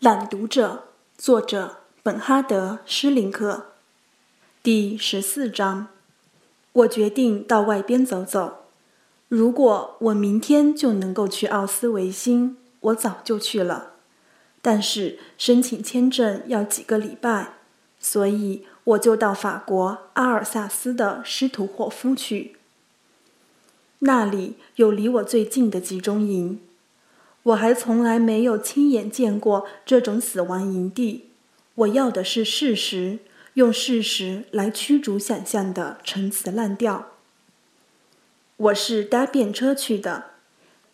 朗读者，作者本哈德·施林克，第十四章。我决定到外边走走。如果我明天就能够去奥斯维辛，我早就去了。但是申请签证要几个礼拜，所以我就到法国阿尔萨斯的施图霍夫去。那里有离我最近的集中营。我还从来没有亲眼见过这种死亡营地。我要的是事实，用事实来驱逐想象的陈词滥调。我是搭便车去的，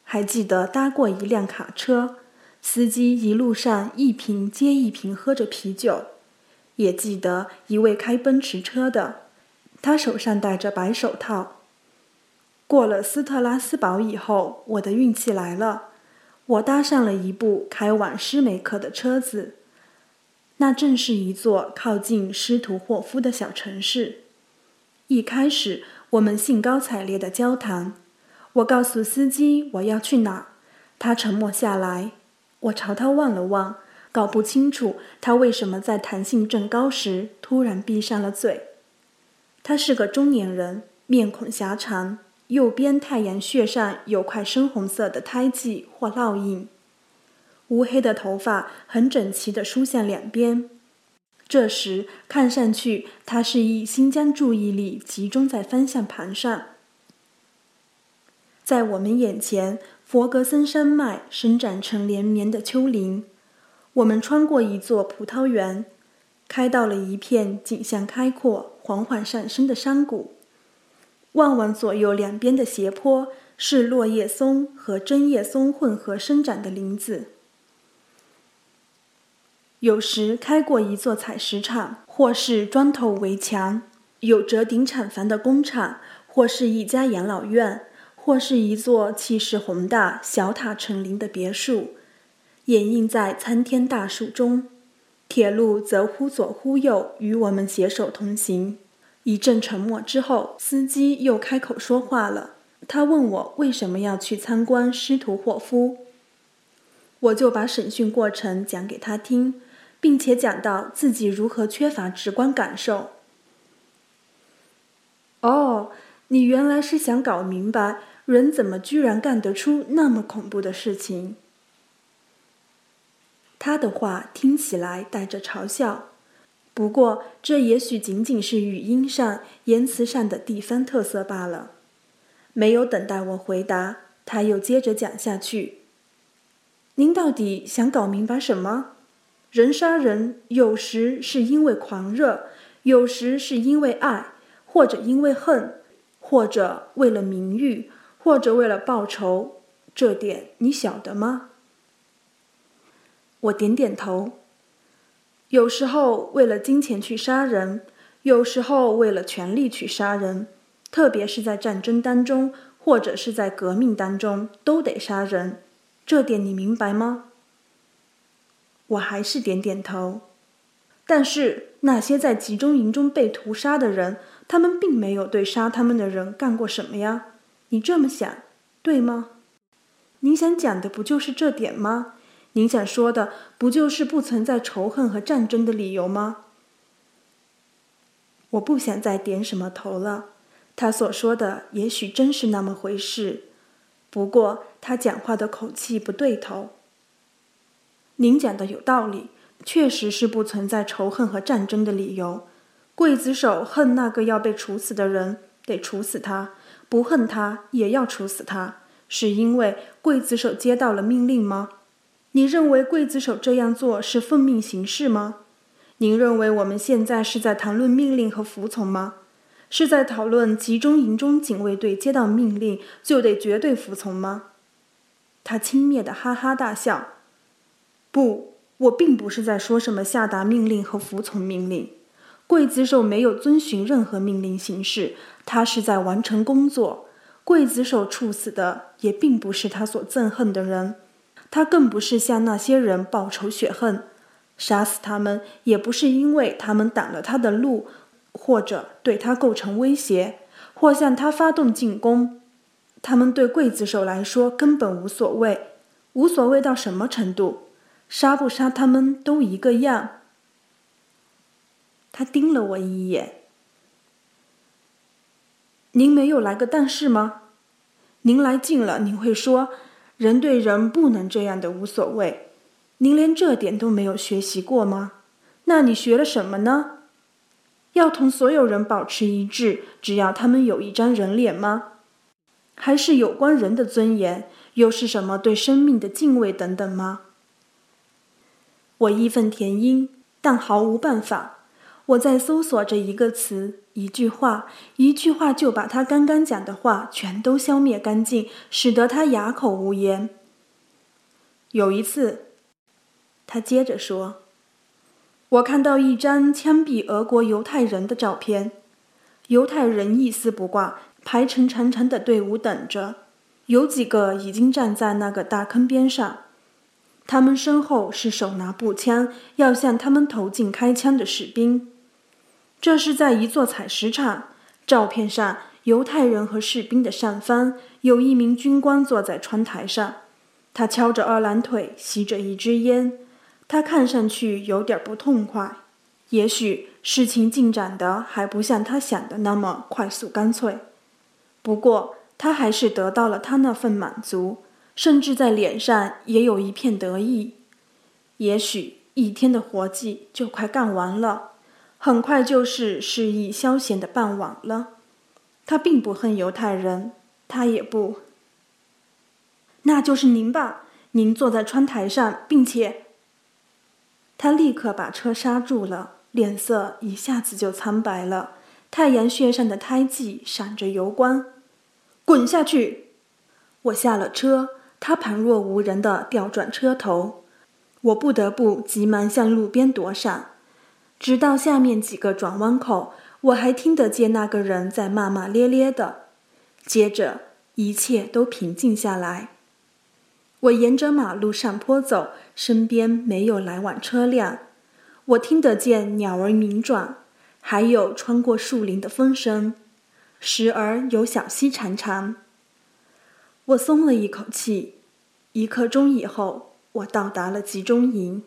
还记得搭过一辆卡车，司机一路上一瓶接一瓶喝着啤酒。也记得一位开奔驰车的，他手上戴着白手套。过了斯特拉斯堡以后，我的运气来了。我搭上了一部开往施梅克的车子，那正是一座靠近施图霍夫的小城市。一开始，我们兴高采烈地交谈。我告诉司机我要去哪，他沉默下来。我朝他望了望，搞不清楚他为什么在谈性正高时突然闭上了嘴。他是个中年人，面孔狭长。右边太阳穴上有块深红色的胎记或烙印，乌黑的头发很整齐地梳向两边。这时看上去，他是一心将注意力集中在方向盘上。在我们眼前，佛格森山脉伸展成连绵的丘陵。我们穿过一座葡萄园，开到了一片景象开阔、缓缓上升的山谷。望望左右两边的斜坡，是落叶松和针叶松混合生长的林子。有时开过一座采石场，或是砖头围墙、有折顶厂房的工厂，或是一家养老院，或是一座气势宏大、小塔成林的别墅，掩映在参天大树中。铁路则忽左忽右，与我们携手同行。一阵沉默之后，司机又开口说话了。他问我为什么要去参观施图霍夫，我就把审讯过程讲给他听，并且讲到自己如何缺乏直观感受。哦，你原来是想搞明白人怎么居然干得出那么恐怖的事情。他的话听起来带着嘲笑。不过，这也许仅仅是语音上、言辞上的地方特色罢了。没有等待我回答，他又接着讲下去：“您到底想搞明白什么？人杀人，有时是因为狂热，有时是因为爱，或者因为恨，或者为了名誉，或者为了报仇。这点你晓得吗？”我点点头。有时候为了金钱去杀人，有时候为了权力去杀人，特别是在战争当中或者是在革命当中都得杀人，这点你明白吗？我还是点点头。但是那些在集中营中被屠杀的人，他们并没有对杀他们的人干过什么呀？你这么想，对吗？你想讲的不就是这点吗？您想说的不就是不存在仇恨和战争的理由吗？我不想再点什么头了。他所说的也许真是那么回事，不过他讲话的口气不对头。您讲的有道理，确实是不存在仇恨和战争的理由。刽子手恨那个要被处死的人，得处死他；不恨他，也要处死他，是因为刽子手接到了命令吗？你认为刽子手这样做是奉命行事吗？您认为我们现在是在谈论命令和服从吗？是在讨论集中营中警卫队接到命令就得绝对服从吗？他轻蔑的哈哈大笑。不，我并不是在说什么下达命令和服从命令。刽子手没有遵循任何命令行事，他是在完成工作。刽子手处死的也并不是他所憎恨的人。他更不是向那些人报仇雪恨，杀死他们也不是因为他们挡了他的路，或者对他构成威胁，或向他发动进攻。他们对刽子手来说根本无所谓，无所谓到什么程度？杀不杀他们都一个样。他盯了我一眼。您没有来个但是吗？您来近了，您会说，人对人不能这样的，无所谓。您连这点都没有学习过吗？那你学了什么呢？要同所有人保持一致，只要他们有一张人脸吗？还是有关人的尊严？又是什么对生命的敬畏等等吗？我义愤填膺，但毫无办法。我在搜索着一个词，一句话，一句话就把他刚刚讲的话全都消灭干净，使得他哑口无言。有一次，他接着说：“我看到一张枪毙俄国犹太人的照片，犹太人一丝不挂，排成长长的队伍等着，有几个已经站在那个大坑边上。”他们身后是手拿步枪要向他们投进开枪的士兵。这是在一座采石场。照片上，犹太人和士兵的上方有一名军官坐在窗台上，他翘着二郎腿，吸着一支烟。他看上去有点不痛快。也许事情进展的还不像他想的那么快速干脆。不过，他还是得到了他那份满足，甚至在脸上也有一片得意。也许一天的活计就快干完了。很快就是适意消闲的傍晚了。他并不恨犹太人，他也不。那就是您吧？您坐在窗台上，并且……他立刻把车刹住了，脸色一下子就苍白了。太阳穴上的胎记闪着油光。滚下去！我下了车，他旁若无人的调转车头，我不得不急忙向路边躲闪。直到下面几个转弯口，我还听得见那个人在骂骂咧咧的。接着，一切都平静下来。我沿着马路上坡走，身边没有来往车辆。我听得见鸟儿鸣转，还有穿过树林的风声，时而有小溪潺潺。我松了一口气。一刻钟以后，我到达了集中营。